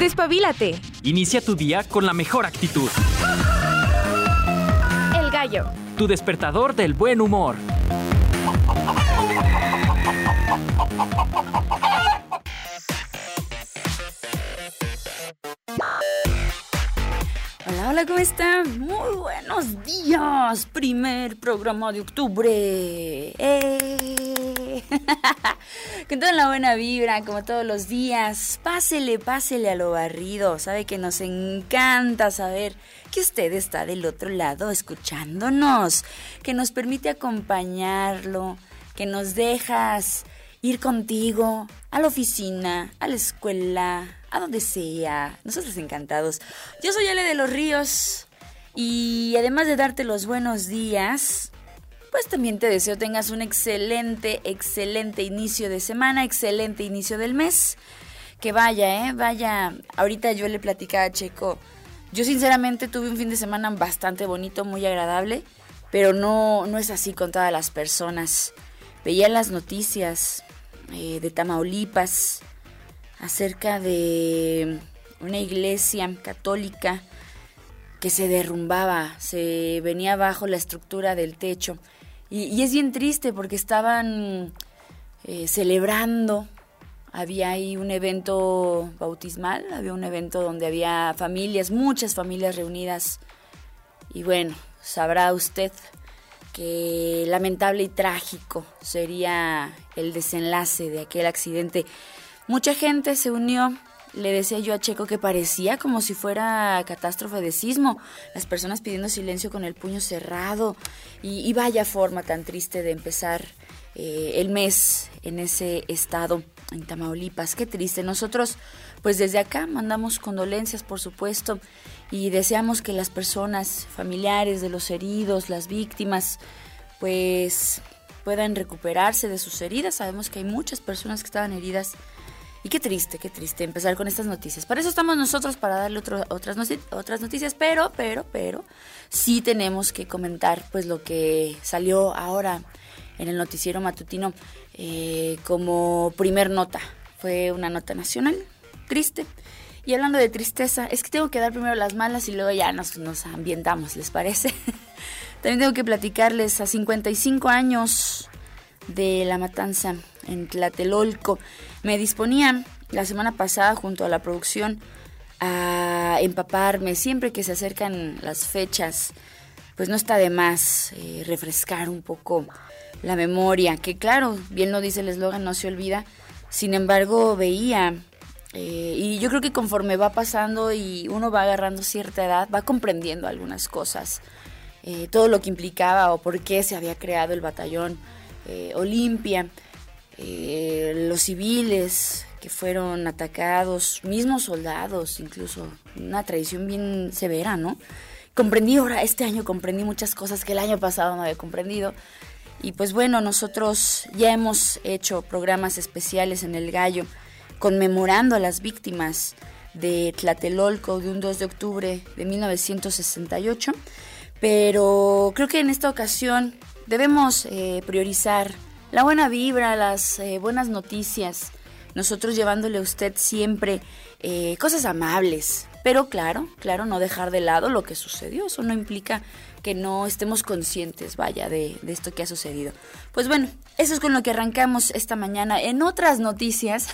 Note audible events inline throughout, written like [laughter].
Despabilate. Inicia tu día con la mejor actitud. El gallo. Tu despertador del buen humor. Hola, hola, ¿cómo están? Muy buenos días. Primer programa de octubre. ¡Eh! [laughs] Con toda la buena vibra, como todos los días. Pásele, pásele a lo barrido. Sabe que nos encanta saber que usted está del otro lado escuchándonos. Que nos permite acompañarlo. Que nos dejas ir contigo a la oficina, a la escuela, a donde sea. Nosotros encantados. Yo soy Ale de los Ríos y además de darte los buenos días, pues también te deseo tengas un excelente, excelente inicio de semana, excelente inicio del mes. Que vaya, ¿eh? Vaya. Ahorita yo le platicaba a Checo. Yo sinceramente tuve un fin de semana bastante bonito, muy agradable, pero no, no es así con todas las personas. Veía las noticias eh, de Tamaulipas, acerca de una iglesia católica que se derrumbaba, se venía abajo la estructura del techo. Y, es bien triste porque estaban eh, celebrando, había ahí un evento bautismal, había un evento donde había familias, muchas familias reunidas. Y bueno, sabrá usted que lamentable y trágico sería el desenlace de aquel accidente Mucha gente se unió. Le decía yo a Checo que parecía como si fuera catástrofe de sismo, las personas pidiendo silencio con el puño cerrado y, vaya forma tan triste de empezar eh, el mes en ese estado, en Tamaulipas. Qué triste. Nosotros, pues desde acá mandamos condolencias, por supuesto, y deseamos que las personas, familiares de los heridos, las víctimas, pues puedan recuperarse de sus heridas. Sabemos que hay muchas personas que estaban heridas y qué triste, qué triste empezar con estas noticias. Para eso estamos nosotros, para darle otras, otras noticias, pero, pero, pero, sí tenemos que comentar pues lo que salió ahora en el noticiero matutino eh, como primer nota. Fue una nota nacional, triste. Y hablando de tristeza, es que tengo que dar primero las malas y luego ya nos, nos ambientamos, ¿les parece? [laughs] También tengo que platicarles a 55 años de la matanza en Tlatelolco. Me disponía la semana pasada junto a la producción a empaparme siempre que se acercan las fechas. Pues no está de más eh, refrescar un poco la memoria, que claro, bien lo dice el eslogan, no se olvida. Sin embargo, veía, eh, y yo creo que conforme va pasando y uno va agarrando cierta edad, va comprendiendo algunas cosas. Eh, todo lo que implicaba o por qué se había creado el batallón Olimpia. Eh, los civiles que fueron atacados, mismos soldados, incluso una tradición bien severa, ¿no? Comprendí ahora, este año comprendí muchas cosas que el año pasado no había comprendido. Y pues bueno, nosotros ya hemos hecho programas especiales en El Gallo conmemorando a las víctimas de Tlatelolco de un 2 de octubre de 1968, pero creo que en esta ocasión debemos eh, priorizar la buena vibra, las eh, buenas noticias, nosotros llevándole a usted siempre eh, cosas amables, pero claro, claro, no dejar de lado lo que sucedió, eso no implica que no estemos conscientes, vaya, de, de esto que ha sucedido. Pues bueno, eso es con lo que arrancamos esta mañana en otras noticias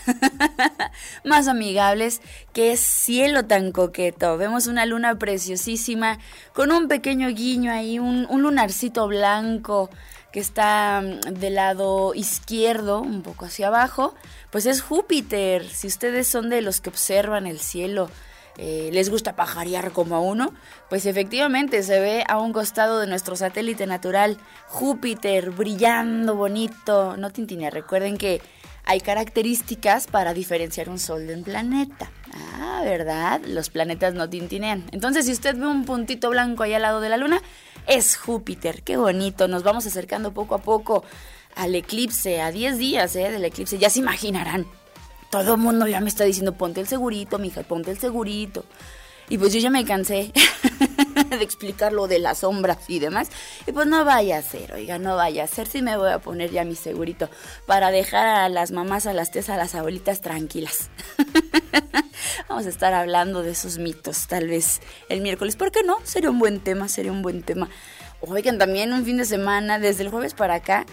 [laughs] más amigables, que es cielo tan coqueto. Vemos una luna preciosísima con un pequeño guiño ahí, un, un lunarcito blanco que está mm, del lado izquierdo, un poco hacia abajo, pues es Júpiter. Si ustedes son de los que observan el cielo, eh, les gusta pajarear como a uno, pues efectivamente se ve a un costado de nuestro satélite natural Júpiter brillando bonito. No tintinea, recuerden que hay características para diferenciar un sol de un planeta. Ah, ¿verdad? Los planetas no tintinean. Entonces, si usted ve un puntito blanco ahí al lado de la luna, es Júpiter. Qué bonito, nos vamos acercando poco a poco al eclipse, a 10 días ¿eh? del eclipse, ya se imaginarán. Todo el mundo ya me está diciendo, ponte el segurito, mija, ponte el segurito. Y pues yo ya me cansé [laughs] de explicar lo de las sombras y demás. Y pues no vaya a ser, oiga, no vaya a ser. si me voy a poner ya mi segurito para dejar a las mamás, a las tías, a las abuelitas tranquilas. [laughs] Vamos a estar hablando de esos mitos, tal vez el miércoles. ¿Por qué no? Sería un buen tema, sería un buen tema. Oigan, también un fin de semana, desde el jueves para acá,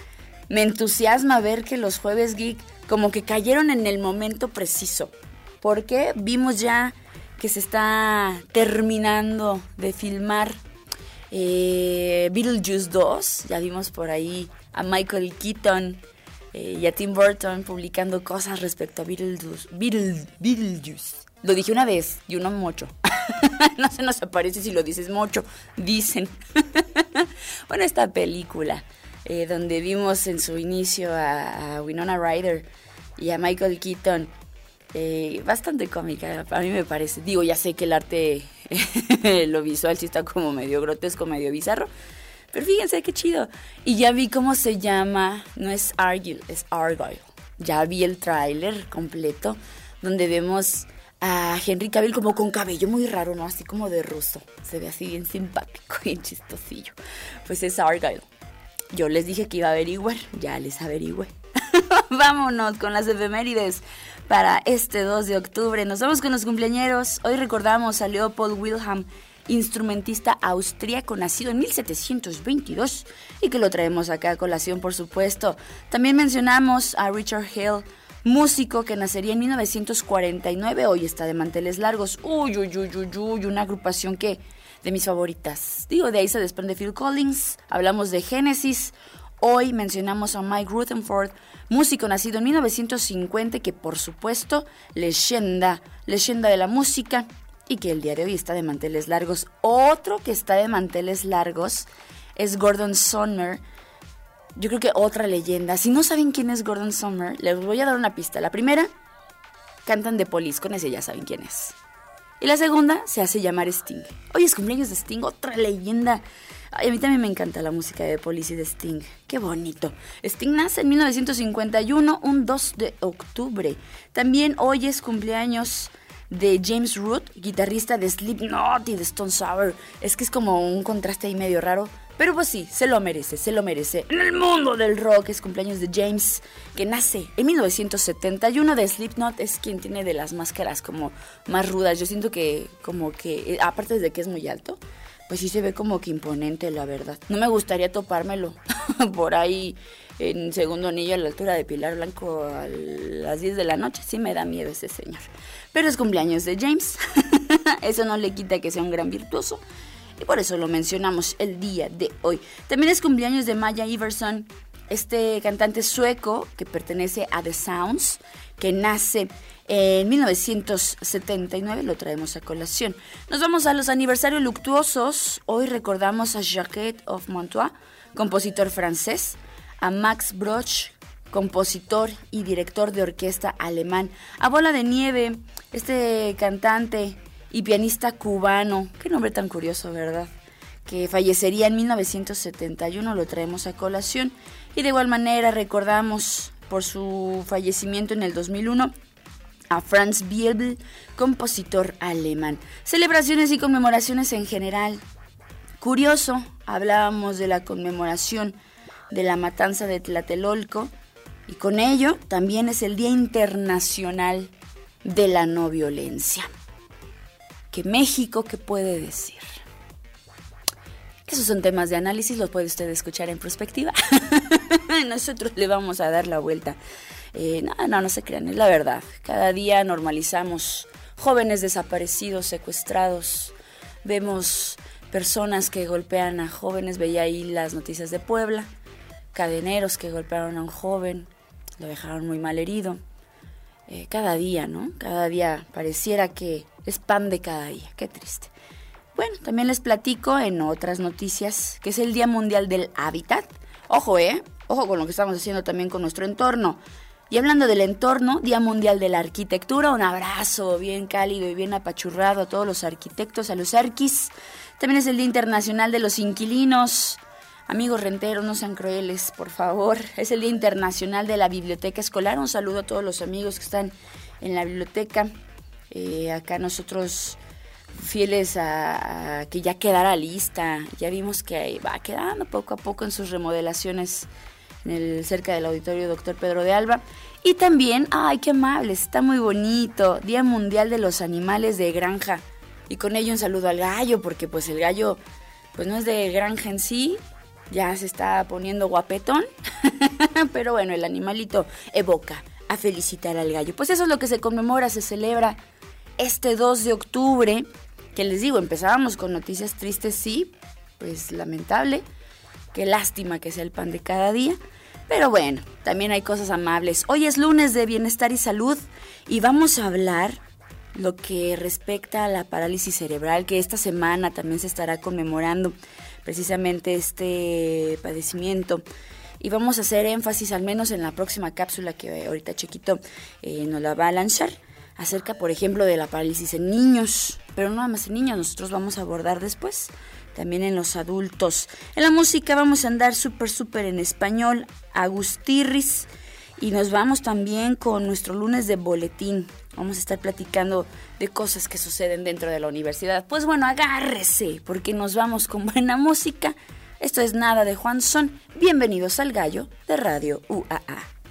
me entusiasma ver que los jueves geek como que cayeron en el momento preciso. Porque vimos ya que se está terminando de filmar eh, Beetlejuice 2. Ya vimos por ahí a Michael Keaton eh, y a Tim Burton publicando cosas respecto a Beetlejuice. Beetlejuice. Lo dije una vez y uno mucho. [laughs] no se nos aparece si lo dices mucho. Dicen. [laughs] bueno, esta película, eh, donde vimos en su inicio a, Winona Ryder y a Michael Keaton, eh, bastante cómica, a mí me parece. Digo, ya sé que el arte, [laughs] lo visual sí está como medio grotesco, medio bizarro, pero fíjense qué chido. Y ya vi cómo se llama, no es Argyle, es Argyle. Ya vi el tráiler completo, donde vemos a Henry Cavill como con cabello muy raro, ¿no? Así como de ruso. Se ve así bien simpático, bien chistosillo. Pues es Argyle. Yo les dije que iba a averiguar, ya les averigüé. [laughs] Vámonos con las efemérides para este 2 de octubre. Nos vamos con los cumpleañeros. Hoy recordamos a Leopold Wilhelm, instrumentista austríaco nacido en 1722 y que lo traemos acá a colación, por supuesto. También mencionamos a Richard Hale, músico que nacería en 1949, hoy está de manteles largos. Uy, uy, uy, uy, uy, una agrupación que de mis favoritas. Digo, de ahí se desprende Phil Collins, hablamos de Genesis, Hoy mencionamos a Mike Rutherford, músico nacido en 1950 que por supuesto leyenda, leyenda de la música y que el día de hoy está de manteles largos. Otro que está de manteles largos es Gordon Sumner. Yo creo que otra leyenda. Si no saben quién es Gordon Sumner, les voy a dar una pista. La primera, cantan de Police, con ese ya saben quién es. Y la segunda se hace llamar Sting. Hoy es cumpleaños de Sting, otra leyenda a mí también me encanta la música de Police y de Sting. Qué bonito. Sting nace en 1951, un 2 de octubre. También hoy es cumpleaños de James Root, guitarrista de Slipknot y de Stone Sour. Es que es como un contraste ahí medio raro. Pero pues sí, se lo merece, se lo merece. En el mundo del rock es cumpleaños de James, que nace en 1971 de Slipknot, es quien tiene de las máscaras como más rudas. Yo siento que como que, eh, aparte de que es muy alto, pues sí se ve como que imponente, la verdad. No me gustaría topármelo [laughs] por ahí en segundo anillo a la altura de Pilar Blanco a las 10 de la noche. Sí me da miedo ese señor. Pero es cumpleaños de James. [laughs] eso no le quita que sea un gran virtuoso. Y por eso lo mencionamos el día de hoy. También es cumpleaños de Maya Iverson, este cantante sueco que pertenece a The Sounds, que nace en 1979 lo traemos a colación. Nos vamos a los aniversarios luctuosos. Hoy recordamos a Jacques of Montois, compositor francés, a Max Broch, compositor y director de orquesta alemán, a Bola de Nieve, este cantante y pianista cubano, qué nombre tan curioso, ¿verdad? Que fallecería en 1971, lo traemos a colación. Y de igual manera recordamos por su fallecimiento en el 2001 a Franz Biebel, compositor alemán. Celebraciones y conmemoraciones en general. Curioso, hablábamos de la conmemoración de la matanza de Tlatelolco y con ello también es el Día Internacional de la No Violencia. ¿Que México qué puede decir? Esos son temas de análisis, los puede usted escuchar en perspectiva. [laughs] Nosotros le vamos a dar la vuelta eh, no, no, no se crean, es la verdad. Cada día normalizamos jóvenes desaparecidos, secuestrados. Vemos personas que golpean a jóvenes. Veía ahí las noticias de Puebla. Cadeneros que golpearon a un joven, lo dejaron muy mal herido. Eh, cada día, ¿no? Cada día pareciera que es pan de cada día. Qué triste. Bueno, también les platico en otras noticias que es el Día Mundial del Hábitat. Ojo, ¿eh? Ojo con lo que estamos haciendo también con nuestro entorno. Y hablando del entorno, Día Mundial de la Arquitectura, un abrazo bien cálido y bien apachurrado a todos los arquitectos, a los arquis. También es el Día Internacional de los Inquilinos. Amigos renteros, no sean crueles, por favor. Es el Día Internacional de la Biblioteca Escolar. Un saludo a todos los amigos que están en la biblioteca. Eh, acá nosotros fieles a, que ya quedara lista. Ya vimos que va quedando poco a poco en sus remodelaciones cerca del auditorio Doctor Pedro de Alba. Y también, ay, qué amables, está muy bonito, Día Mundial de los Animales de Granja. Y con ello un saludo al gallo, porque pues el gallo, pues no es de granja en sí, ya se está poniendo guapetón, [laughs] pero bueno, el animalito evoca a felicitar al gallo. Pues eso es lo que se conmemora, se celebra este 2 de octubre, que les digo, empezábamos con noticias tristes, sí, pues lamentable, qué lástima que sea el pan de cada día, pero bueno, también hay cosas amables. Hoy es lunes de bienestar y salud y vamos a hablar lo que respecta a la parálisis cerebral, que esta semana también se estará conmemorando precisamente este padecimiento. Y vamos a hacer énfasis al menos en la próxima cápsula que ahorita Chiquito eh, nos la va a lanzar acerca, por ejemplo, de la parálisis en niños, pero no nada más en niños, nosotros vamos a abordar después, también en los adultos. En la música vamos a andar súper, súper en español, Agustirris, y nos vamos también con nuestro lunes de boletín. Vamos a estar platicando de cosas que suceden dentro de la universidad. Pues bueno, agárrese, porque nos vamos con buena música. Esto es Nada de Juan Son. Bienvenidos al Gallo de Radio UAA.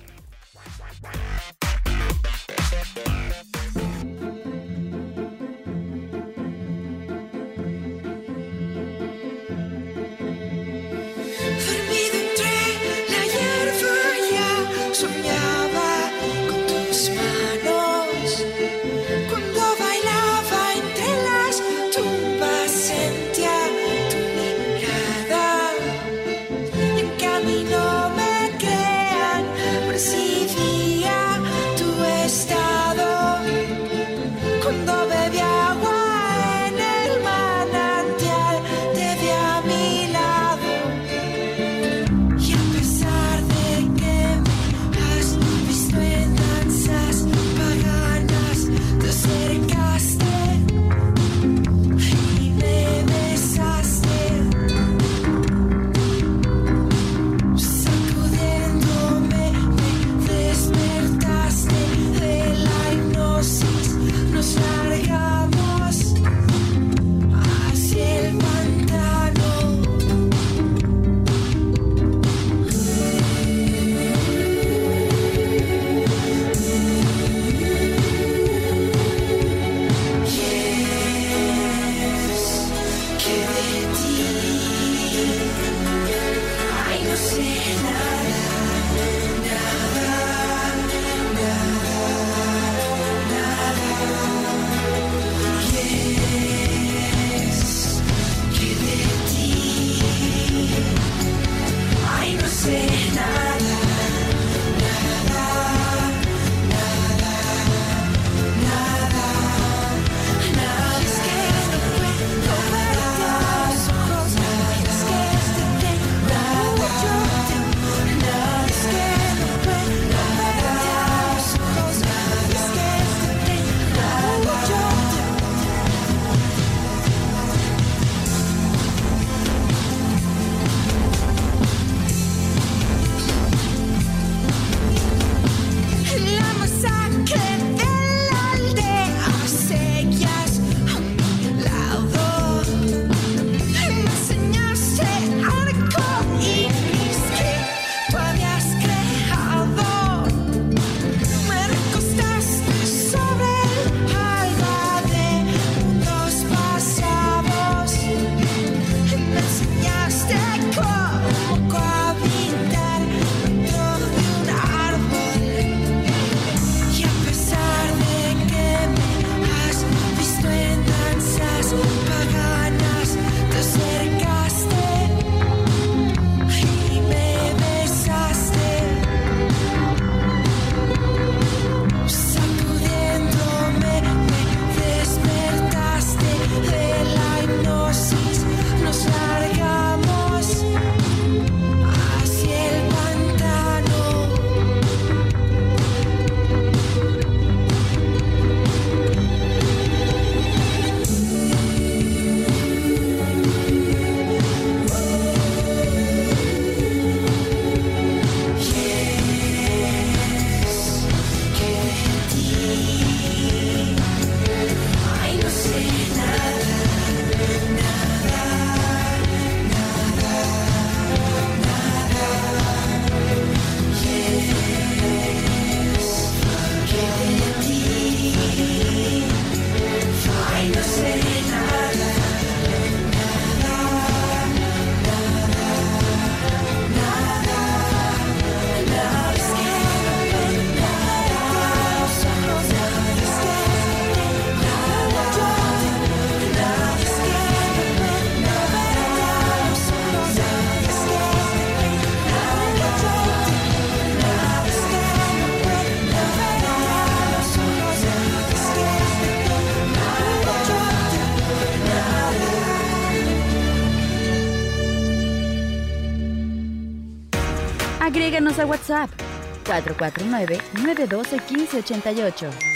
449-912-1588.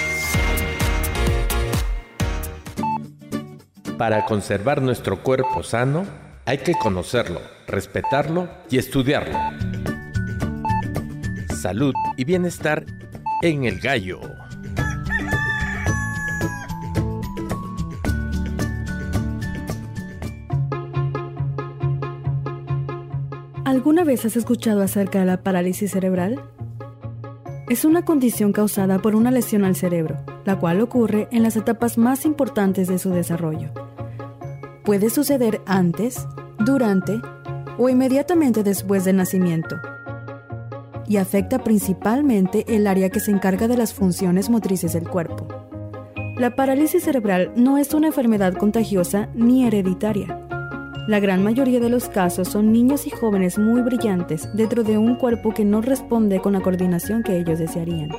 Para conservar nuestro cuerpo sano, hay que conocerlo, respetarlo y estudiarlo. Salud y bienestar en el gallo. ¿Alguna vez has escuchado acerca de la parálisis cerebral? Es una condición causada por una lesión al cerebro, la cual ocurre en las etapas más importantes de su desarrollo. Puede suceder antes, durante o inmediatamente después del nacimiento y afecta principalmente el área que se encarga de las funciones motrices del cuerpo. La parálisis cerebral no es una enfermedad contagiosa ni hereditaria. La gran mayoría de los casos son niños y jóvenes muy brillantes dentro de un cuerpo que no responde con la coordinación que ellos desearían.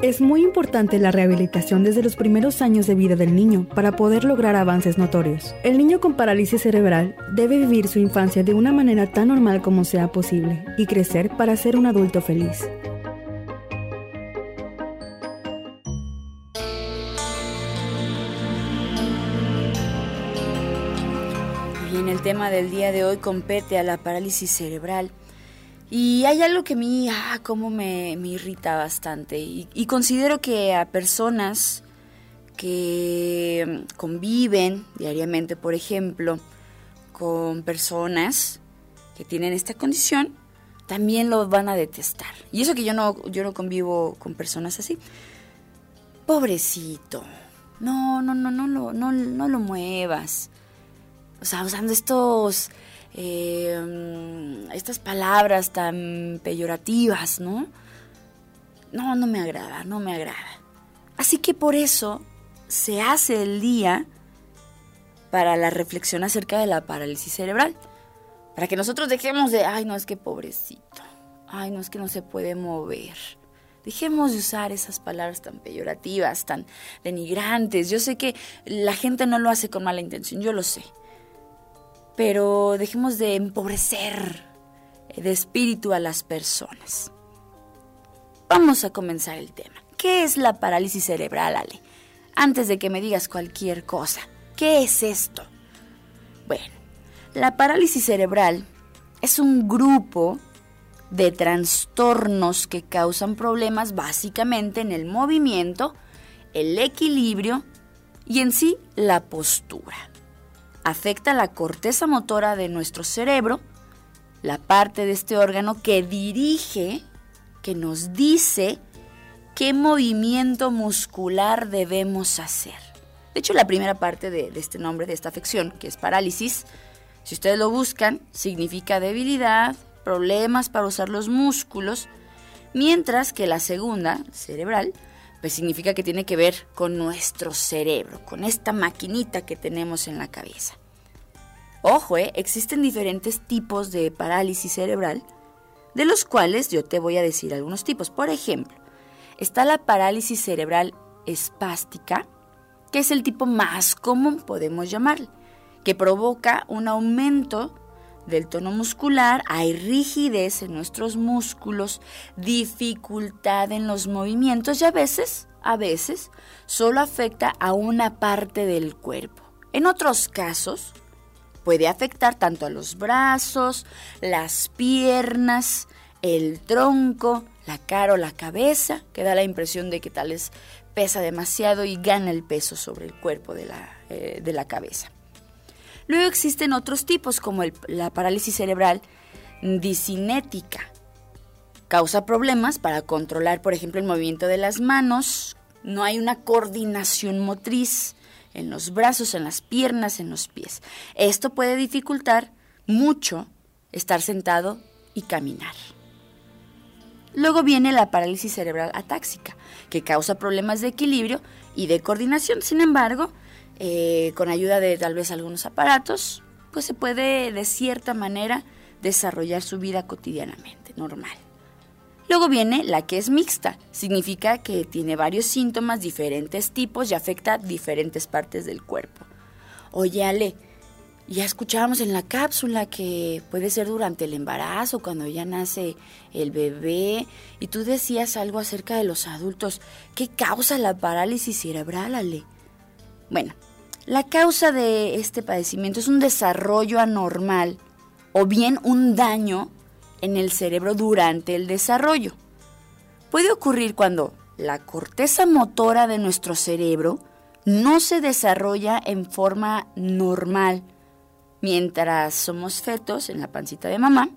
Es muy importante la rehabilitación desde los primeros años de vida del niño para poder lograr avances notorios. El niño con parálisis cerebral debe vivir su infancia de una manera tan normal como sea posible y crecer para ser un adulto feliz. Tema del día de hoy compete a la parálisis cerebral. Y hay algo que a mí, ah, como me, me irrita bastante. Y, considero que a personas que mm, conviven diariamente, por ejemplo, con personas que tienen esta condición, también lo van a detestar. Y eso que yo no, yo no convivo con personas así. Pobrecito. No, no, no, no, no, no, no lo muevas. O sea, usando estos eh, estas palabras tan peyorativas, ¿no? No, no me agrada, no me agrada. Así que por eso se hace el día para la reflexión acerca de la parálisis cerebral. Para que nosotros dejemos de, ay, no es que pobrecito, ay, no es que no se puede mover. Dejemos de usar esas palabras tan peyorativas, tan denigrantes. Yo sé que la gente no lo hace con mala intención, yo lo sé pero dejemos de empobrecer de espíritu a las personas. Vamos a comenzar el tema. ¿Qué es la parálisis cerebral, Ale? Antes de que me digas cualquier cosa, ¿qué es esto? Bueno, la parálisis cerebral es un grupo de trastornos que causan problemas básicamente en el movimiento, el equilibrio y en sí la postura afecta la corteza motora de nuestro cerebro, la parte de este órgano que dirige, que nos dice qué movimiento muscular debemos hacer. De hecho, la primera parte de, este nombre, de esta afección, que es parálisis, si ustedes lo buscan, significa debilidad, problemas para usar los músculos, mientras que la segunda, cerebral, pues significa que tiene que ver con nuestro cerebro, con esta maquinita que tenemos en la cabeza. Ojo, eh, existen diferentes tipos de parálisis cerebral, de los cuales yo te voy a decir algunos tipos. Por ejemplo, está la parálisis cerebral espástica, que es el tipo más común, podemos llamarle, que provoca un aumento del tono muscular, hay rigidez en nuestros músculos, dificultad en los movimientos y a veces, a veces, solo afecta a una parte del cuerpo. En otros casos, puede afectar tanto a los brazos, las piernas, el tronco, la cara o la cabeza, que da la impresión de que tal vez pesa demasiado y gana el peso sobre el cuerpo de la, eh, de la cabeza. Luego existen otros tipos como la parálisis cerebral disinética. Causa problemas para controlar, por ejemplo, el movimiento de las manos. No hay una coordinación motriz en los brazos, en las piernas, en los pies. Esto puede dificultar mucho estar sentado y caminar. Luego viene la parálisis cerebral atáxica, que causa problemas de equilibrio y de coordinación. Sin embargo, eh, con ayuda de tal vez algunos aparatos, pues se puede de cierta manera desarrollar su vida cotidianamente, normal. Luego viene la que es mixta, significa que tiene varios síntomas, diferentes tipos y afecta diferentes partes del cuerpo. Oye Ale, Ya escuchábamos en la cápsula que puede ser durante el embarazo, cuando ya nace el bebé, y tú decías algo acerca de los adultos. ¿Qué causa la parálisis cerebral, Ale? Bueno, la causa de este padecimiento es un desarrollo anormal o bien un daño en el cerebro durante el desarrollo. Puede ocurrir cuando la corteza motora de nuestro cerebro no se desarrolla en forma normal mientras somos fetos en la pancita de mamá,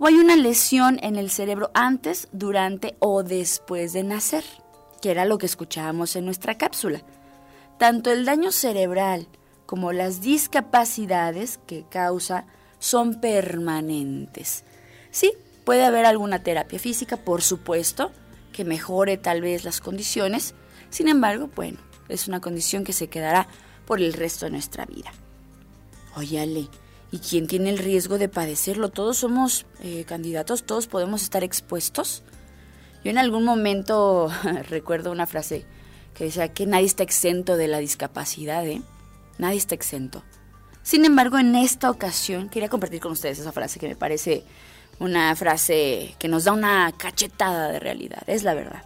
o hay una lesión en el cerebro antes, durante o después de nacer, que era lo que escuchábamos en nuestra cápsula. Tanto el daño cerebral como las discapacidades que causa son permanentes. Sí, puede haber alguna terapia física, por supuesto, que mejore tal vez las condiciones. Sin embargo, bueno, es una condición que se quedará por el resto de nuestra vida. Oye, ¿y quién tiene el riesgo de padecerlo? Todos somos eh, candidatos, todos podemos estar expuestos. Yo en algún momento [laughs] recuerdo una frase que decía que nadie está exento de la discapacidad, ¿eh? Nadie está exento. Sin embargo, en esta ocasión quería compartir con ustedes esa frase que me parece una frase que nos da una cachetada de realidad, es la verdad.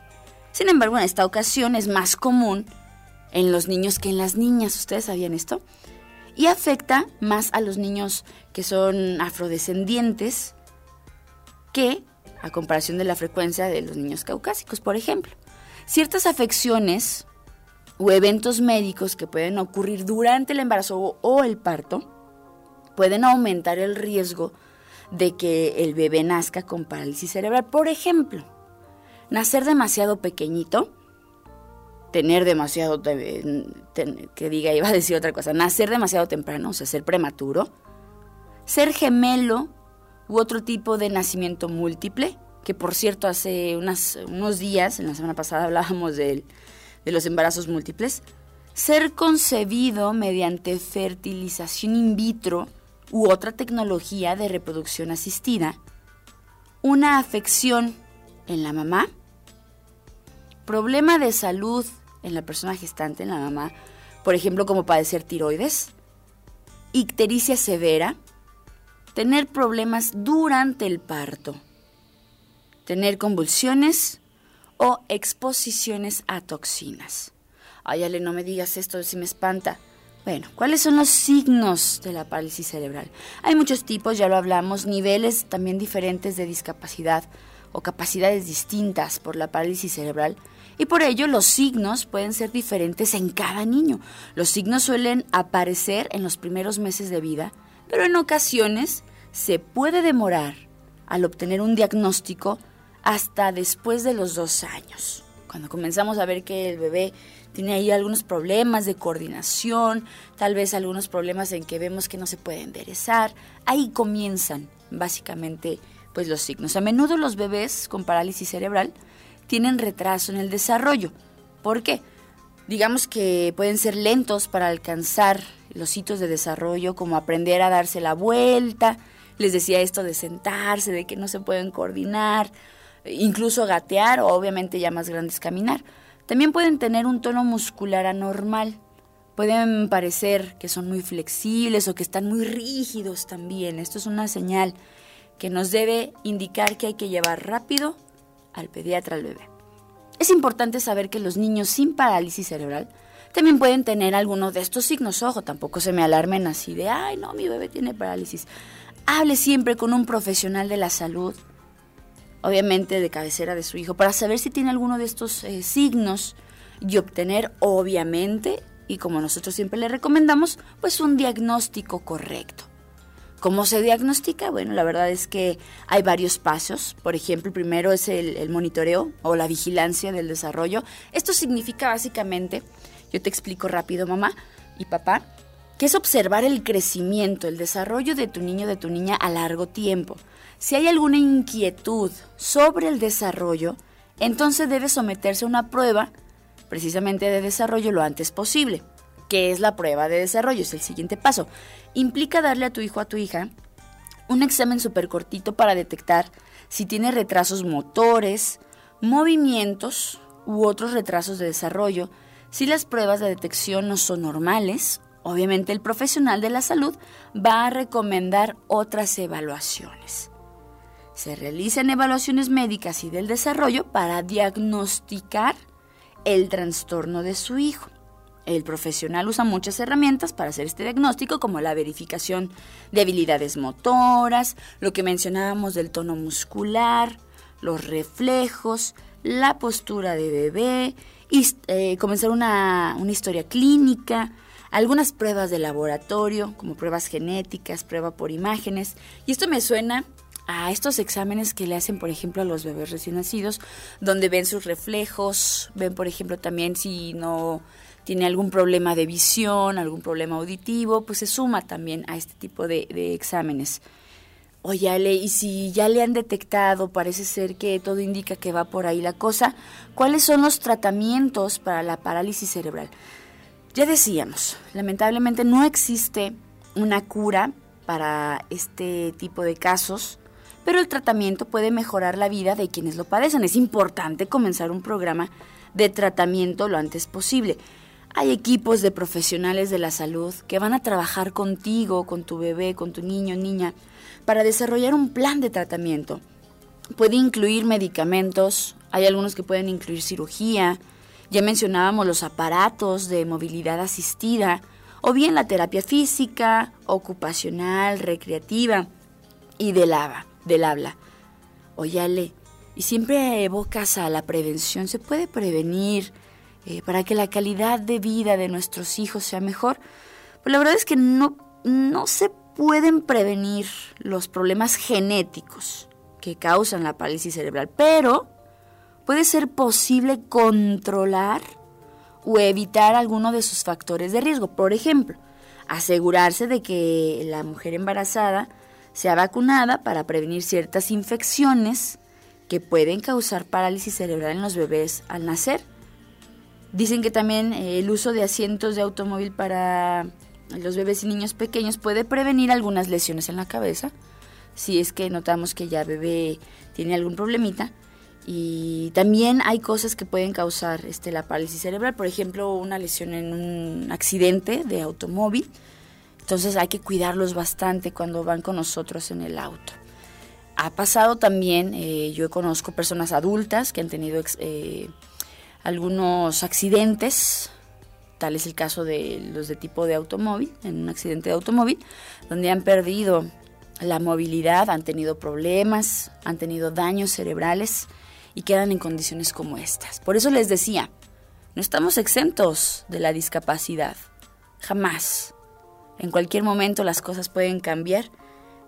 Sin embargo, en esta ocasión es más común en los niños que en las niñas. ¿Ustedes sabían esto? y afecta más a los niños que son afrodescendientes que a comparación de la frecuencia de los niños caucásicos, por ejemplo. Ciertas afecciones o eventos médicos que pueden ocurrir durante el embarazo o el parto pueden aumentar el riesgo de que el bebé nazca con parálisis cerebral. Por ejemplo, nacer demasiado pequeñito tener demasiado, que diga, iba a decir otra cosa, nacer demasiado temprano, o sea, ser prematuro, ser gemelo u otro tipo de nacimiento múltiple, que por cierto hace unos días, en la semana pasada [laughs] hablábamos de, de los embarazos múltiples, ser concebido mediante fertilización in vitro u otra tecnología de reproducción asistida, una afección en la mamá, problema de salud en la persona gestante, en la mamá, por ejemplo, como padecer tiroides, ictericia severa, tener problemas durante el parto, tener convulsiones o exposiciones a toxinas. Ay, Ale, no me digas esto, si me espanta. Bueno, ¿cuáles son los signos de la parálisis cerebral? Hay muchos tipos, ya lo hablamos, niveles también diferentes de discapacidad o capacidades distintas por la parálisis cerebral y por ello los signos pueden ser diferentes en cada niño. Los signos suelen aparecer en los primeros meses de vida, pero en ocasiones se puede demorar al obtener un diagnóstico hasta después de los dos años. Cuando comenzamos a ver que el bebé tiene ahí algunos problemas de coordinación, tal vez algunos problemas en que vemos que no se puede enderezar, ahí comienzan básicamente pues los signos. A menudo los bebés con parálisis cerebral tienen retraso en el desarrollo. ¿Por qué? Digamos que pueden ser lentos para alcanzar los hitos de desarrollo, como aprender a darse la vuelta, les decía esto de sentarse, de que no se pueden coordinar, incluso gatear o obviamente ya más grandes caminar. También pueden tener un tono muscular anormal. Pueden parecer que son muy flexibles o que están muy rígidos también. Esto es una señal que nos debe indicar que hay que llevar rápido al pediatra al bebé. Es importante saber que los niños sin parálisis cerebral también pueden tener algunos de estos signos. Ojo, tampoco se me alarmen así de, ay, no, mi bebé tiene parálisis. Hable siempre con un profesional de la salud, obviamente de cabecera de su hijo, para saber si tiene alguno de estos eh, signos y obtener, obviamente, y como nosotros siempre le recomendamos, pues un diagnóstico correcto. ¿Cómo se diagnostica? Bueno, la verdad es que hay varios pasos. Por ejemplo, el primero es el, monitoreo o la vigilancia del desarrollo. Esto significa básicamente, yo te explico rápido, mamá y papá, que es observar el crecimiento, el desarrollo de tu niño, de tu niña a largo tiempo. Si hay alguna inquietud sobre el desarrollo, entonces debe someterse a una prueba precisamente de desarrollo lo antes posible. ¿Qué es la prueba de desarrollo? Es el siguiente paso. Implica darle a tu hijo o a tu hija un examen súper cortito para detectar si tiene retrasos motores, movimientos u otros retrasos de desarrollo, si las pruebas de detección no son normales obviamente el profesional de la salud va a recomendar otras evaluaciones. Se realizan evaluaciones médicas y del desarrollo para diagnosticar el trastorno de su hijo. El profesional usa muchas herramientas para hacer este diagnóstico, como la verificación de habilidades motoras, lo que mencionábamos del tono muscular, los reflejos, la postura de bebé, y, eh, comenzar una, una historia clínica, algunas pruebas de laboratorio, como pruebas genéticas, prueba por imágenes. Y esto me suena a estos exámenes que le hacen, por ejemplo, a los bebés recién nacidos, donde ven sus reflejos, ven, por ejemplo, también si no tiene algún problema de visión, algún problema auditivo, pues se suma también a este tipo de, exámenes. Oye, Ale, y si ya le han detectado, parece ser que todo indica que va por ahí la cosa, ¿cuáles son los tratamientos para la parálisis cerebral? Ya decíamos, lamentablemente no existe una cura para este tipo de casos, pero el tratamiento puede mejorar la vida de quienes lo padecen. Es importante comenzar un programa de tratamiento lo antes posible. Hay equipos de profesionales de la salud que van a trabajar contigo, con tu bebé, con tu niño, niña, para desarrollar un plan de tratamiento. Puede incluir medicamentos, hay algunos que pueden incluir cirugía, ya mencionábamos los aparatos de movilidad asistida, o bien la terapia física, ocupacional, recreativa y del, habla, del habla. Óyale, y siempre evocas a la prevención. Se puede prevenir, eh, para que la calidad de vida de nuestros hijos sea mejor, pues la verdad es que no, no se pueden prevenir los problemas genéticos que causan la parálisis cerebral, pero puede ser posible controlar o evitar alguno de sus factores de riesgo. Por ejemplo, asegurarse de que la mujer embarazada sea vacunada para prevenir ciertas infecciones que pueden causar parálisis cerebral en los bebés al nacer. Dicen que también eh, el uso de asientos de automóvil para los bebés y niños pequeños puede prevenir algunas lesiones en la cabeza, si es que notamos que ya bebé tiene algún problemita. Y también hay cosas que pueden causar este, la parálisis cerebral, por ejemplo, una lesión en un accidente de automóvil. Entonces hay que cuidarlos bastante cuando van con nosotros en el auto. Ha pasado también, eh, yo conozco personas adultas que han tenido eh, algunos accidentes, tal es el caso de los de tipo de automóvil, en un accidente de automóvil, donde han perdido la movilidad, han tenido problemas, han tenido daños cerebrales y quedan en condiciones como estas. Por eso les decía, no estamos exentos de la discapacidad, jamás. En cualquier momento las cosas pueden cambiar,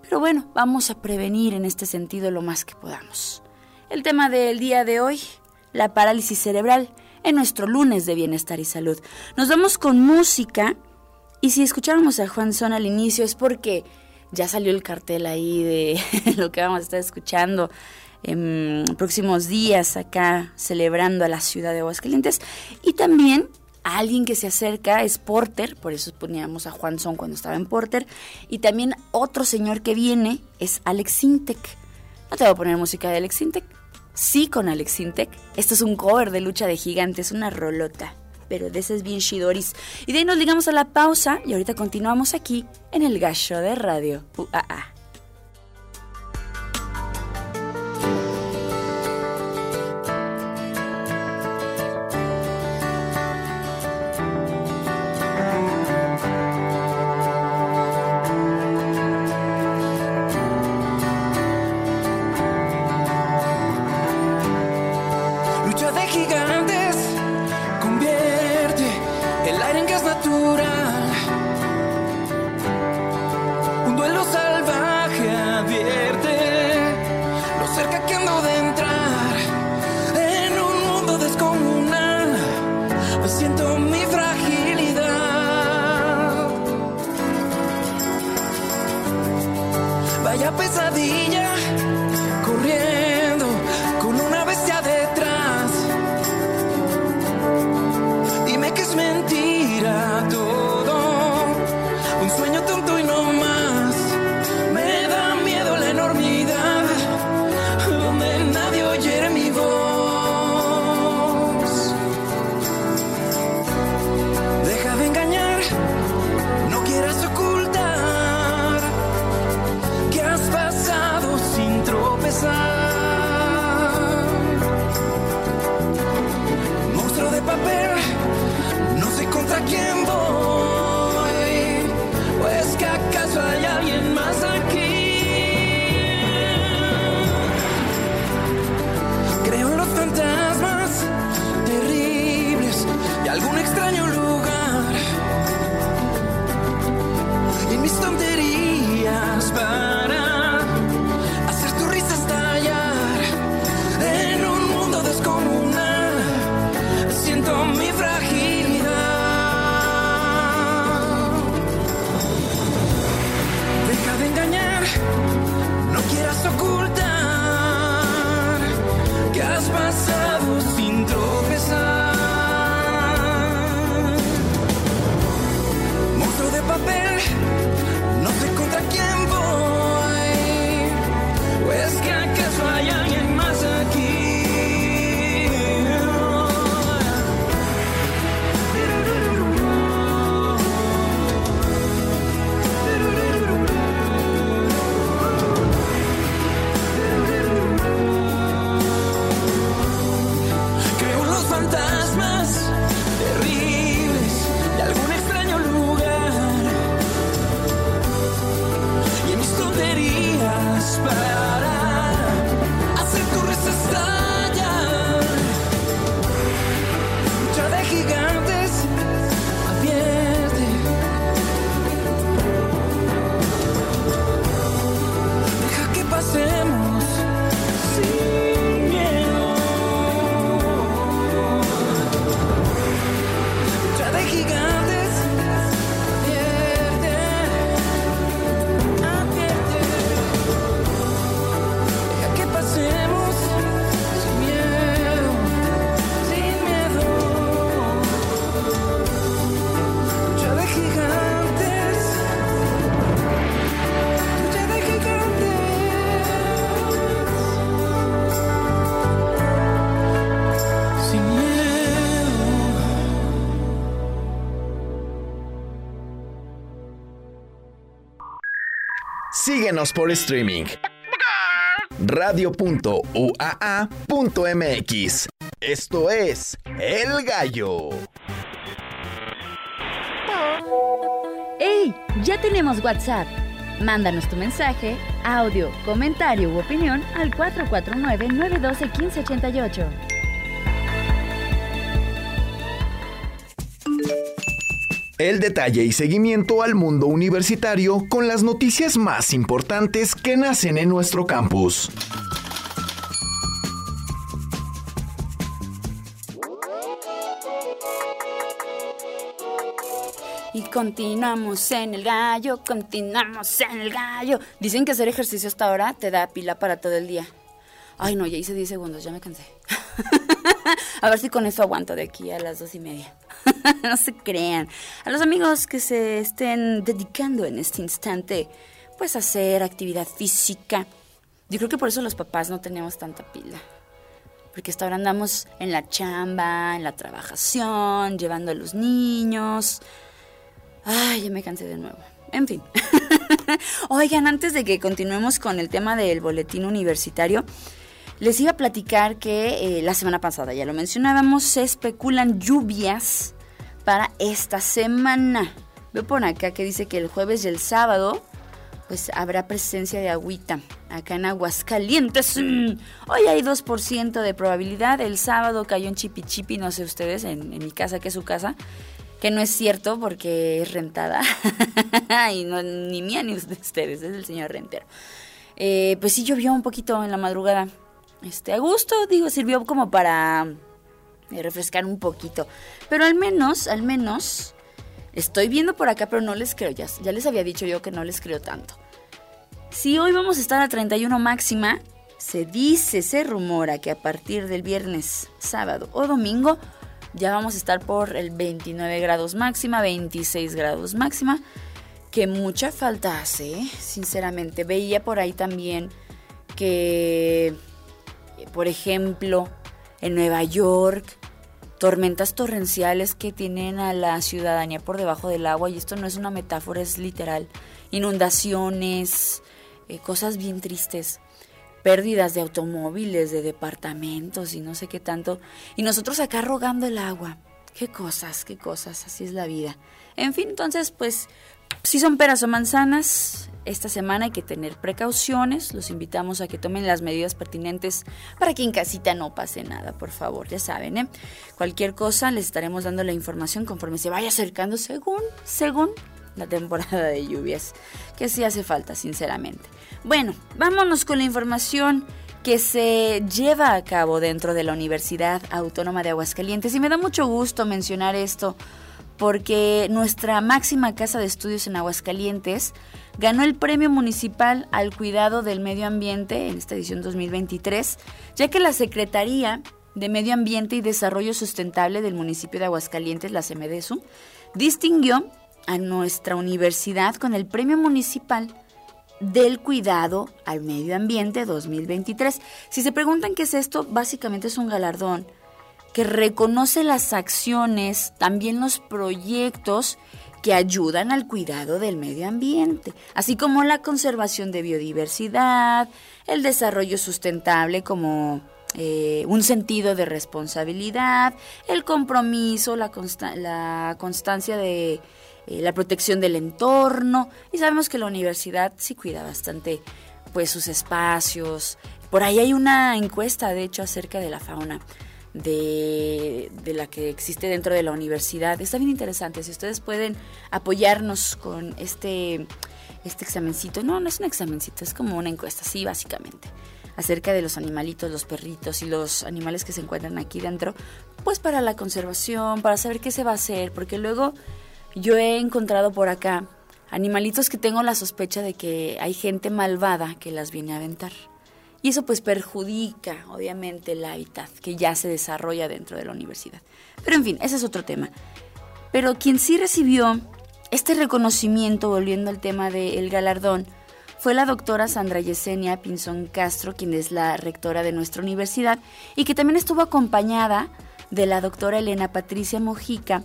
pero bueno, vamos a prevenir en este sentido lo más que podamos. El tema del día de hoy, la parálisis cerebral en nuestro lunes de bienestar y salud. Nos vamos con música y si escucháramos a Juan Son al inicio es porque ya salió el cartel ahí de [laughs] lo que vamos a estar escuchando en próximos días acá celebrando a la ciudad de Aguascalientes y también alguien que se acerca es Porter, por eso poníamos a Juan Son cuando estaba en Porter, y también otro señor que viene es Alex Sintek. No te voy a poner música de Alex Sintek, Sí con Alex Intec. Esto es un cover de Lucha de Gigantes, una rolota. Pero de ese es bien shidoris. Y de ahí nos ligamos a la pausa y ahorita continuamos aquí en el gallo de radio. Síguenos por streaming. Radio.uaa.mx. Esto es El Gallo. ¡Ey! Ya tenemos WhatsApp. Mándanos tu mensaje, audio, comentario u opinión al 449-912-1588. El detalle y seguimiento al mundo universitario con las noticias más importantes que nacen en nuestro campus. Y continuamos en el gallo, continuamos en el gallo. Dicen que hacer ejercicio hasta ahora te da pila para todo el día. Ay, no, ya hice 10 segundos, ya me cansé. [laughs] a ver si con eso aguanto de aquí a las dos y media. [laughs] no se crean. A los amigos que se estén dedicando en este instante, pues hacer actividad física. Yo creo que por eso los papás no tenemos tanta pila. Porque hasta ahora andamos en la chamba, en la trabajación, llevando a los niños. Ay, ya me cansé de nuevo. En fin. [laughs] Oigan, antes de que continuemos con el tema del boletín universitario, les iba a platicar que eh, la semana pasada, ya lo mencionábamos, se especulan lluvias para esta semana. Veo por acá que dice que el jueves y el sábado, pues habrá presencia de agüita acá en Aguascalientes. [clears throat] Hoy hay 2% de probabilidad. El sábado cayó en Chipi Chipi, no sé ustedes, en, en mi casa, que es su casa que no es cierto porque es rentada [laughs] y no ni mía ni de ustedes, es el señor rentero. Eh, pues sí llovió un poquito en la madrugada. Este, a gusto, digo, sirvió como para eh, refrescar un poquito. Pero al menos, al menos, estoy viendo por acá, pero no les creo, ya, ya les había dicho yo que no les creo tanto. Si hoy vamos a estar a 31 máxima, se dice, se rumora que a partir del viernes, sábado o domingo ya vamos a estar por el 29 grados máxima, 26 grados máxima, que mucha falta hace, ¿eh? sinceramente. Veía por ahí también que, por ejemplo, en Nueva York, tormentas torrenciales que tienen a la ciudadanía por debajo del agua, y esto no es una metáfora, es literal. Inundaciones, eh, cosas bien tristes pérdidas de automóviles, de departamentos y no sé qué tanto. Y nosotros acá rogando el agua. Qué cosas, qué cosas, así es la vida. En fin, entonces, pues, si son peras o manzanas, esta semana hay que tener precauciones. Los invitamos a que tomen las medidas pertinentes para que en casita no pase nada, por favor, ya saben, ¿eh? Cualquier cosa les estaremos dando la información conforme se vaya acercando según, según la temporada de lluvias, que sí hace falta, sinceramente. Bueno, vámonos con la información que se lleva a cabo dentro de la Universidad Autónoma de Aguascalientes. Y me da mucho gusto mencionar esto porque nuestra máxima casa de estudios en Aguascalientes ganó el Premio Municipal al Cuidado del Medio Ambiente en esta edición 2023, ya que la Secretaría de Medio Ambiente y Desarrollo Sustentable del municipio de Aguascalientes, la CEMEDESU, distinguió a nuestra universidad con el Premio Municipal del cuidado al medio ambiente 2023. Si se preguntan qué es esto, básicamente es un galardón que reconoce las acciones, también los proyectos que ayudan al cuidado del medio ambiente, así como la conservación de biodiversidad, el desarrollo sustentable como eh, un sentido de responsabilidad, el compromiso, la, la constancia de eh, la protección del entorno y sabemos que la universidad sí cuida bastante pues sus espacios. Por ahí hay una encuesta de hecho acerca de la fauna de, de, la que existe dentro de la universidad. Está bien interesante. Si ustedes pueden apoyarnos con este, este examencito. No, no es un examencito, es como una encuesta, sí, básicamente. Acerca de los animalitos, los perritos y los animales que se encuentran aquí dentro. Pues para la conservación, para saber qué se va a hacer. Porque luego yo he encontrado por acá animalitos que tengo la sospecha de que hay gente malvada que las viene a aventar. Y eso pues perjudica, obviamente, el hábitat que ya se desarrolla dentro de la universidad. Pero en fin, ese es otro tema. Pero quien sí recibió este reconocimiento, volviendo al tema del galardón, fue la doctora Sandra Yesenia Pinzón Castro, quien es la rectora de nuestra universidad, y que también estuvo acompañada de la doctora Elena Patricia Mojica,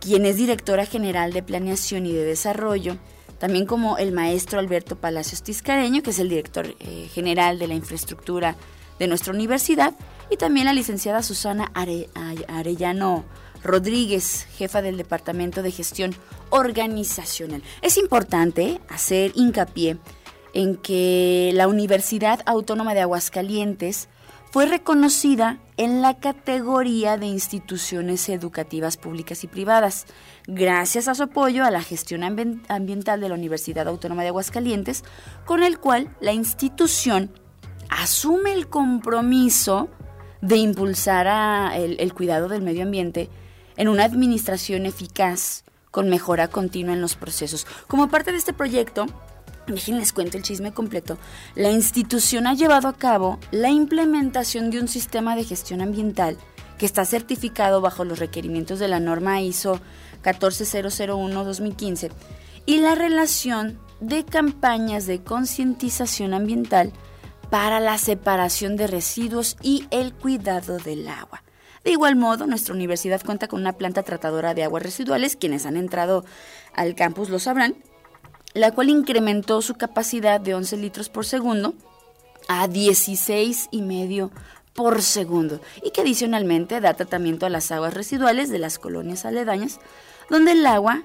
quien es directora general de Planeación y de Desarrollo, también como el maestro Alberto Palacios Tiscareño, que es el director eh, general de la infraestructura de nuestra universidad, y también la licenciada Susana Arellano Rodríguez, jefa del Departamento de Gestión Organizacional. Es importante hacer hincapié en que la Universidad Autónoma de Aguascalientes fue reconocida en la categoría de instituciones educativas públicas y privadas, gracias a su apoyo a la gestión ambiental de la Universidad Autónoma de Aguascalientes, con el cual la institución asume el compromiso de impulsar el cuidado del medio ambiente en una administración eficaz con mejora continua en los procesos. Como parte de este proyecto, Déjenles cuento el chisme completo. La institución ha llevado a cabo la implementación de un sistema de gestión ambiental que está certificado bajo los requerimientos de la norma ISO 14001-2015 y la relación de campañas de concientización ambiental para la separación de residuos y el cuidado del agua. De igual modo, nuestra universidad cuenta con una planta tratadora de aguas residuales, quienes han entrado al campus lo sabrán, la cual incrementó su capacidad de 11 litros por segundo a 16 y medio por segundo. Y que adicionalmente da tratamiento a las aguas residuales de las colonias aledañas, donde el agua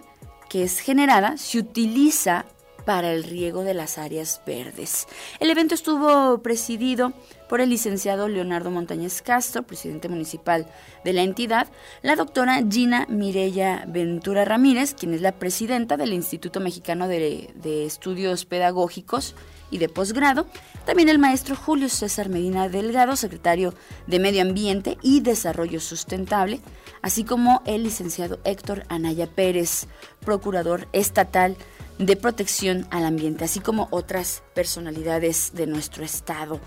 que es generada se utiliza para el riego de las áreas verdes. El evento estuvo presidido por el licenciado Leonardo Montañez Castro, presidente municipal de la entidad, la doctora Gina Mireya Ventura Ramírez, quien es la presidenta del Instituto Mexicano de, de Estudios Pedagógicos y de posgrado, también el maestro Julio César Medina Delgado, secretario de Medio Ambiente y Desarrollo Sustentable, así como el licenciado Héctor Anaya Pérez, procurador estatal de protección al ambiente, así como otras personalidades de nuestro estado.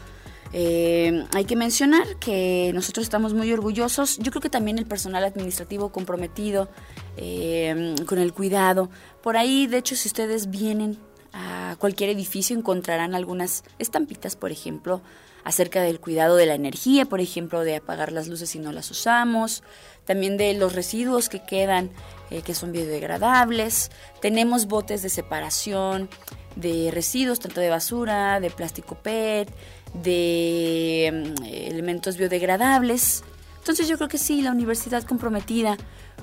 Eh, hay que mencionar que nosotros estamos muy orgullosos, yo creo que también el personal administrativo comprometido eh, con el cuidado. Por ahí, de hecho, si ustedes vienen a cualquier edificio encontrarán algunas estampitas, por ejemplo, acerca del cuidado de la energía, por ejemplo, de apagar las luces si no las usamos, también de los residuos que quedan, eh, que son biodegradables. Tenemos botes de separación de residuos, tanto de basura, de plástico PET, de mm, elementos biodegradables. Entonces yo creo que sí, la universidad comprometida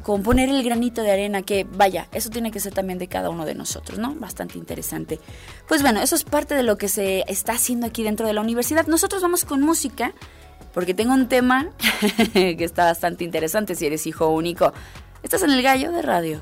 con poner el granito de arena, que vaya, eso tiene que ser también de cada uno de nosotros, ¿no? Bastante interesante. Pues bueno, eso es parte de lo que se está haciendo aquí dentro de la universidad. Nosotros vamos con música, porque tengo un tema [laughs] que está bastante interesante si eres hijo único. Estás en el gallo de radio.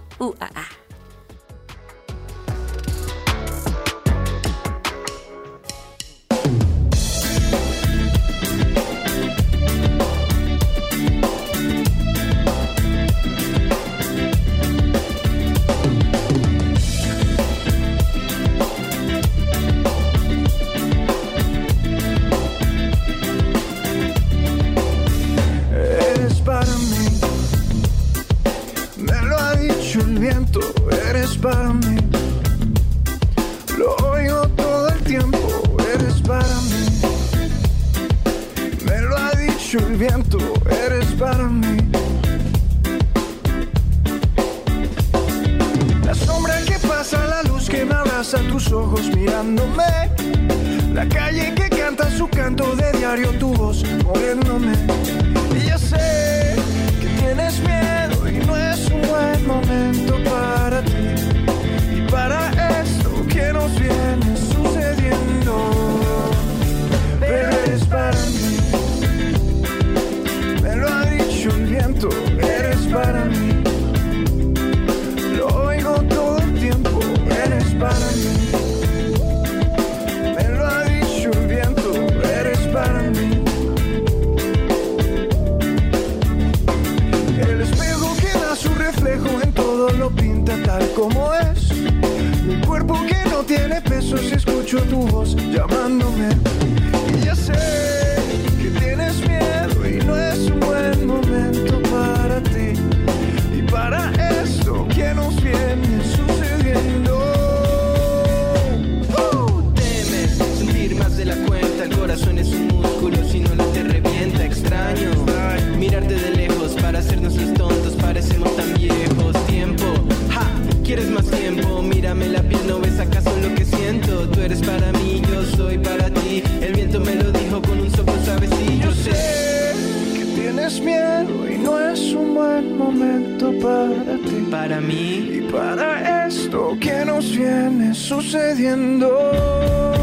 Ti. El viento me lo dijo con un soplo suavecillo, sé. que tienes miedo y no es un buen momento para ti. Para mí, Y para esto que nos viene sucediendo.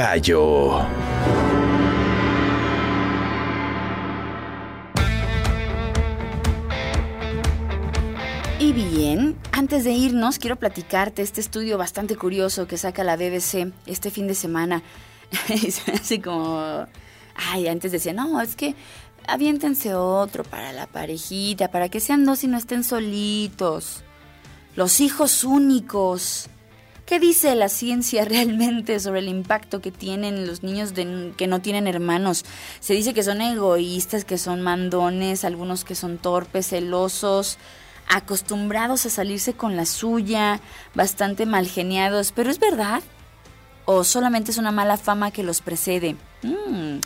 Gallo. Y bien, antes de irnos, quiero platicarte este estudio bastante curioso que saca la BBC este fin de semana. [laughs] Así como. Ay, antes decía, no, es que aviéntense otro para la parejita, para que sean dos y no estén solitos. Los hijos únicos. ¿Qué dice la ciencia [laughs] realmente sobre el impacto que tienen los niños que no tienen hermanos? Se dice que son egoístas, que son mandones, algunos que son torpes, celosos, acostumbrados a salirse con la suya, bastante malgeniados. ¿Pero es verdad? ¿O solamente es una mala fama que los precede? Mm,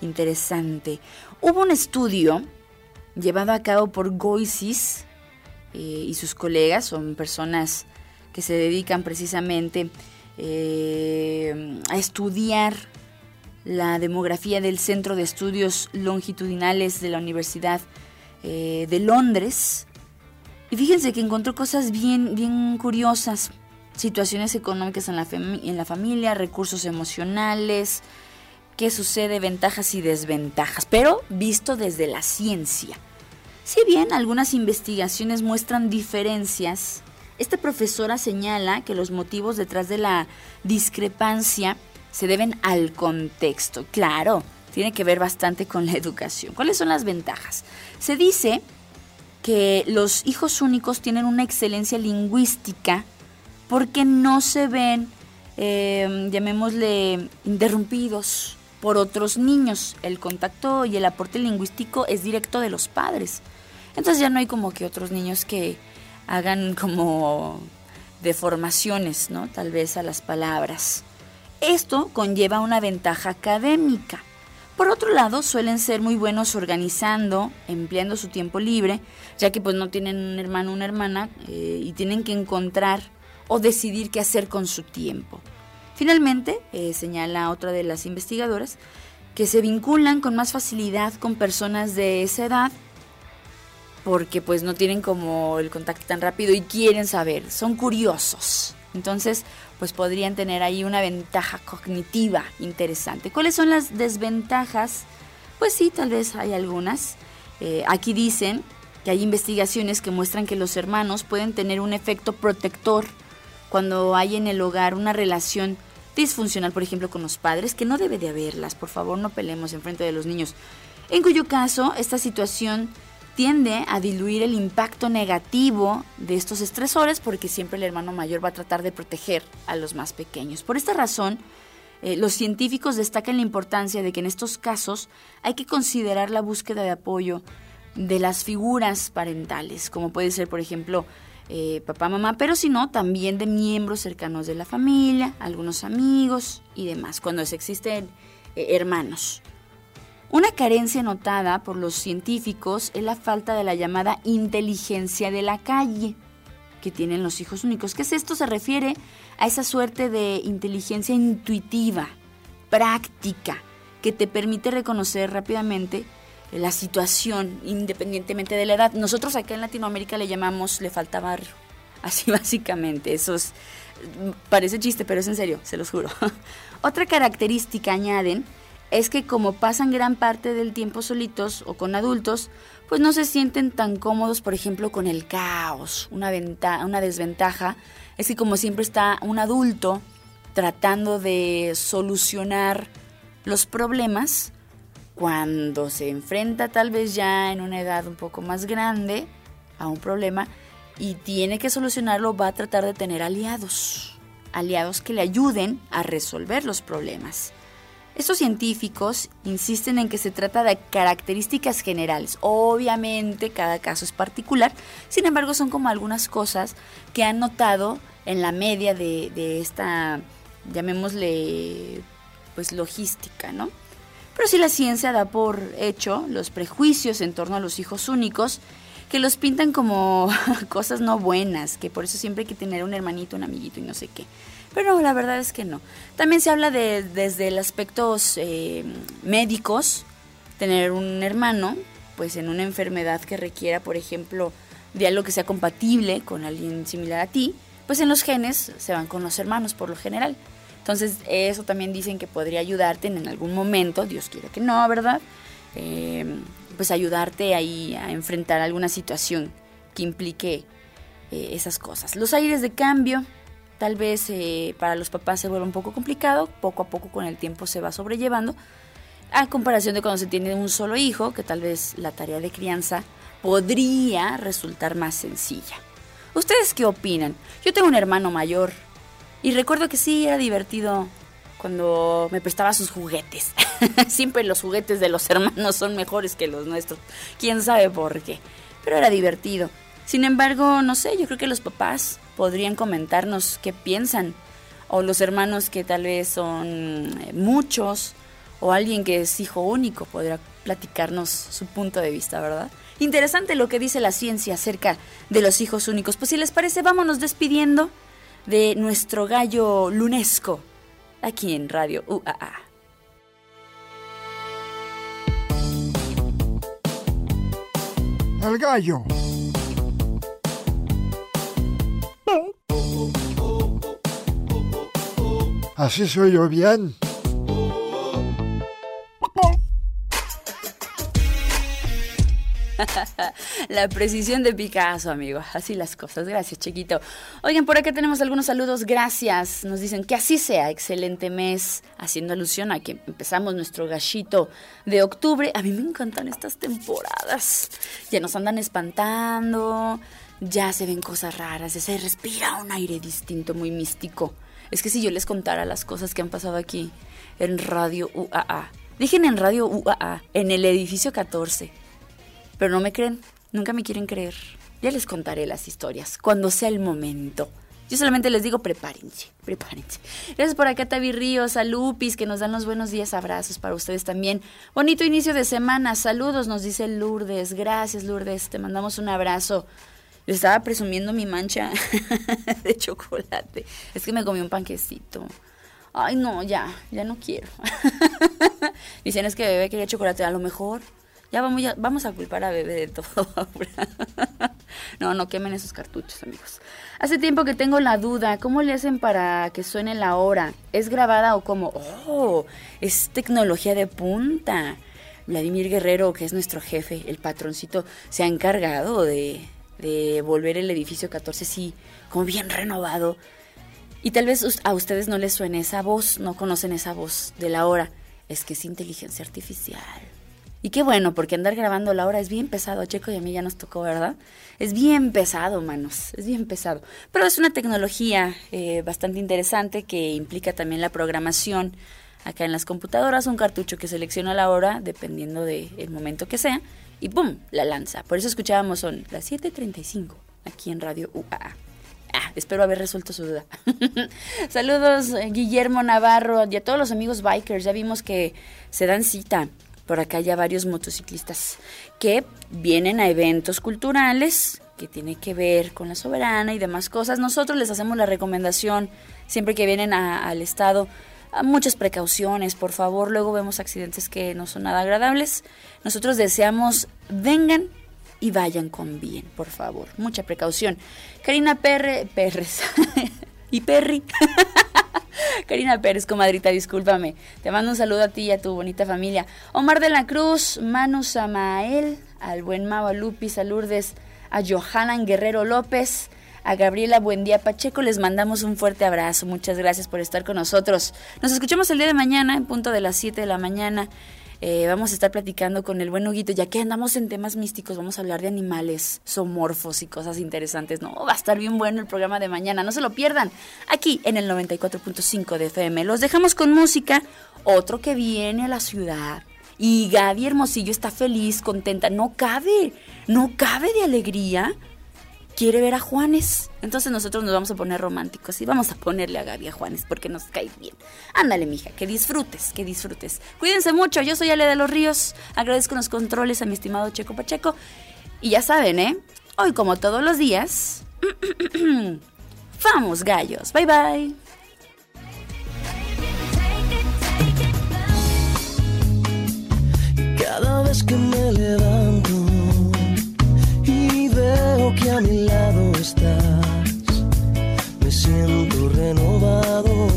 interesante. Hubo un estudio llevado a cabo por Goisis eh, y sus colegas, son personas que se dedican precisamente eh, a estudiar la demografía del Centro de Estudios Longitudinales de la Universidad eh, de Londres. Y fíjense que encontró cosas bien, bien curiosas. Situaciones económicas en la, en la familia, recursos emocionales, qué sucede, ventajas y desventajas, pero visto desde la ciencia. Si bien algunas investigaciones muestran diferencias, esta profesora señala que los motivos detrás de la discrepancia se deben al contexto. Claro, tiene que ver bastante con la educación. ¿Cuáles son las ventajas? Se dice que los hijos únicos tienen una excelencia lingüística porque no se ven, eh, llamémosle, interrumpidos por otros niños. El contacto y el aporte lingüístico es directo de los padres. Entonces ya no hay como que otros niños que hagan como deformaciones, ¿no? Tal vez a las palabras. Esto conlleva una ventaja académica. Por otro lado, suelen ser muy buenos organizando, empleando su tiempo libre, ya que pues no tienen un hermano o una hermana eh, y tienen que encontrar o decidir qué hacer con su tiempo. Finalmente, eh, señala otra de las investigadoras, que se vinculan con más facilidad con personas de esa edad porque pues no tienen como el contacto tan rápido y quieren saber, son curiosos. Entonces, pues podrían tener ahí una ventaja cognitiva interesante. ¿Cuáles son las desventajas? Pues sí, tal vez hay algunas. Eh, aquí dicen que hay investigaciones que muestran que los hermanos pueden tener un efecto protector cuando hay en el hogar una relación disfuncional, por ejemplo, con los padres, que no debe de haberlas, por favor no peleemos en frente de los niños, en cuyo caso esta situación tiende a diluir el impacto negativo de estos estresores porque siempre el hermano mayor va a tratar de proteger a los más pequeños. Por esta razón, eh, los científicos destacan la importancia de que en estos casos hay que considerar la búsqueda de apoyo de las figuras parentales, como puede ser, por ejemplo, eh, papá, mamá, pero si no, también de miembros cercanos de la familia, algunos amigos y demás, cuando existen eh, hermanos. Una carencia notada por los científicos es la falta de la llamada inteligencia de la calle que tienen los hijos únicos. ¿Qué es esto? Se refiere a esa suerte de inteligencia intuitiva, práctica, que te permite reconocer rápidamente la situación independientemente de la edad. Nosotros acá en Latinoamérica le llamamos le falta barrio. [laughs] Así básicamente, eso es, parece chiste, pero es en serio, se los juro. [laughs] Otra característica añaden es que como pasan gran parte del tiempo solitos o con adultos, pues no se sienten tan cómodos, por ejemplo, con el caos. Una, una desventaja es que como siempre está un adulto tratando de solucionar los problemas, cuando se enfrenta tal vez ya en una edad un poco más grande a un problema y tiene que solucionarlo, va a tratar de tener aliados, aliados que le ayuden a resolver los problemas. Estos científicos insisten en que se trata de características generales. Obviamente cada caso es particular, sin embargo son como algunas cosas que han notado en la media de, esta, llamémosle, pues logística, ¿no? Pero si la ciencia da por hecho los prejuicios en torno a los hijos únicos, que los pintan como [laughs] cosas no buenas, que por eso siempre hay que tener un hermanito, un amiguito y no sé qué. Pero la verdad es que no. También se habla de desde el aspectos eh, médicos, tener un hermano, pues en una enfermedad que requiera, por ejemplo, de algo que sea compatible con alguien similar a ti, pues en los genes se van con los hermanos por lo general. Entonces eso también dicen que podría ayudarte en algún momento, Dios quiera que no, ¿verdad? Eh, pues ayudarte ahí a enfrentar alguna situación que implique eh, esas cosas. Los aires de cambio, Tal vez eh, para los papás se vuelve un poco complicado, poco a poco con el tiempo se va sobrellevando, a comparación de cuando se tiene un solo hijo, que tal vez la tarea de crianza podría resultar más sencilla. ¿Ustedes qué opinan? Yo tengo un hermano mayor y recuerdo que sí era divertido cuando me prestaba sus juguetes. [laughs] Siempre los juguetes de los hermanos son mejores que los nuestros. ¿Quién sabe por qué? Pero era divertido. Sin embargo, no sé, yo creo que los papás podrían comentarnos qué piensan. O los hermanos que tal vez son eh, muchos. O alguien que es hijo único podrá platicarnos su punto de vista, ¿verdad? Interesante lo que dice la ciencia acerca de los hijos únicos. Pues si les parece, vámonos despidiendo de nuestro gallo lunesco aquí en Radio UAA. El gallo. Así se oyó bien. [laughs] La precisión de Picasso, amigo. Así las cosas. Gracias, chiquito. Oigan, por acá tenemos algunos saludos. Gracias. Nos dicen que así sea. Excelente mes. Haciendo alusión a que empezamos nuestro gallito de octubre. A mí me encantan estas temporadas. Ya nos andan espantando. Ya se ven cosas raras. Se respira un aire distinto, muy místico. Es que si yo les contara las cosas que han pasado aquí en Radio UAA. Dejen en Radio UAA, en el edificio 14 pero no me creen, nunca me quieren creer. Ya les contaré las historias, cuando sea el momento. Yo solamente les digo prepárense, prepárense. Gracias por acá, Tavi Ríos, a Lupis, que nos dan los buenos días, abrazos para ustedes también. Bonito inicio de semana, saludos, nos dice Lourdes. Gracias, Lourdes, te mandamos un abrazo. Estaba presumiendo mi mancha [laughs] de chocolate. Es que me comí un panquecito. Ay, no, ya, ya no quiero. [laughs] Dicen es que bebé quería chocolate, a lo mejor. Ya vamos, ya vamos a culpar a bebé de todo [laughs] no, no quemen esos cartuchos, amigos. Hace tiempo que tengo la duda, ¿cómo le hacen para que suene la hora? ¿Es grabada o cómo? Oh, es tecnología de punta. Vladimir Guerrero, que es nuestro jefe, el patroncito, se ha encargado de, de volver el edificio 14, sí, como bien renovado. Y tal vez a ustedes no les suene esa voz, no conocen esa voz de la hora. Es que es inteligencia artificial. Y qué bueno, porque andar grabando la hora es bien pesado. Checo y a mí ya nos tocó, ¿verdad? Es bien pesado, manos. Es bien pesado. Pero es una tecnología eh, bastante interesante que implica también la programación acá en las computadoras. Un cartucho que selecciona la hora dependiendo del momento que sea. Y ¡pum! La lanza. Por eso escuchábamos son las 7.35 aquí en Radio UAA. Ah, espero haber resuelto su duda. [laughs] Saludos, eh, Guillermo Navarro y a todos los amigos bikers. Ya vimos que se dan cita por acá ya varios motociclistas que vienen a eventos culturales que tiene que ver con la soberana y demás cosas. Nosotros les hacemos la recomendación siempre que vienen al estado a muchas precauciones, por favor. Luego vemos accidentes que no son nada agradables. Nosotros deseamos vengan y vayan con bien, por favor. Mucha precaución. Karina Perre, Perres [laughs] y Perry. [laughs] Karina Pérez, comadrita, discúlpame. Te mando un saludo a ti y a tu bonita familia. Omar de la Cruz, Manu Samael, al buen Mau, a Lupis, a Lourdes, a Johanan Guerrero López, a Gabriela Buendía Pacheco, les mandamos un fuerte abrazo. Muchas gracias por estar con nosotros. Nos escuchamos el día de mañana, en punto de las 7 de la mañana. Eh, vamos a estar platicando con el buen Huguito, ya que andamos en temas místicos, vamos a hablar de animales, somorfos y cosas interesantes. No, va a estar bien bueno el programa de mañana, no se lo pierdan, aquí en el 94.5 de FM. Los dejamos con música, otro que viene a la ciudad. Y Gaby Hermosillo está feliz, contenta, no cabe, no cabe de alegría quiere ver a Juanes. Entonces nosotros nos vamos a poner románticos y vamos a ponerle a Gaby a Juanes porque nos cae bien. Ándale, mija, que disfrutes, que disfrutes. Cuídense mucho, yo soy Ale de los Ríos. Agradezco los controles a mi estimado Checo Pacheco. Y ya saben, ¿eh? Hoy, como todos los días, [clears throat] vamos, gallos. Bye bye. Que a mi lado estás, me siento renovado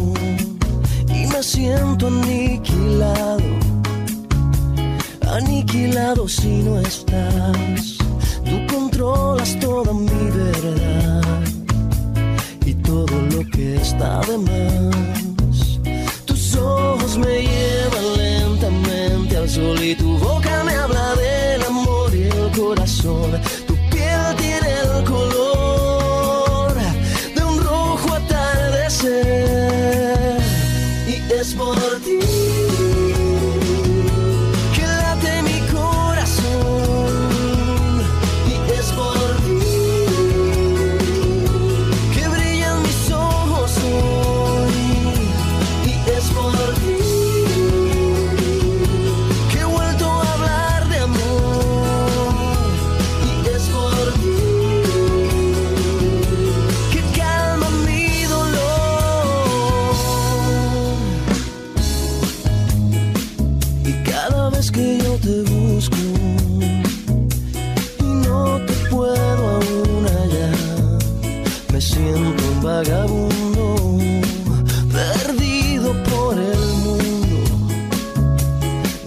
y me siento aniquilado, aniquilado si no estás. Tú controlas toda mi verdad y todo lo que está de más. Tus ojos me llevan lentamente al sol y tu boca me habla del amor y el corazón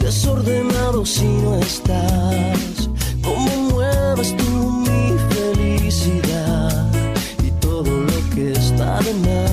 desordenado si no estás. ¿Cómo mueves tú mi felicidad y todo lo que está de más?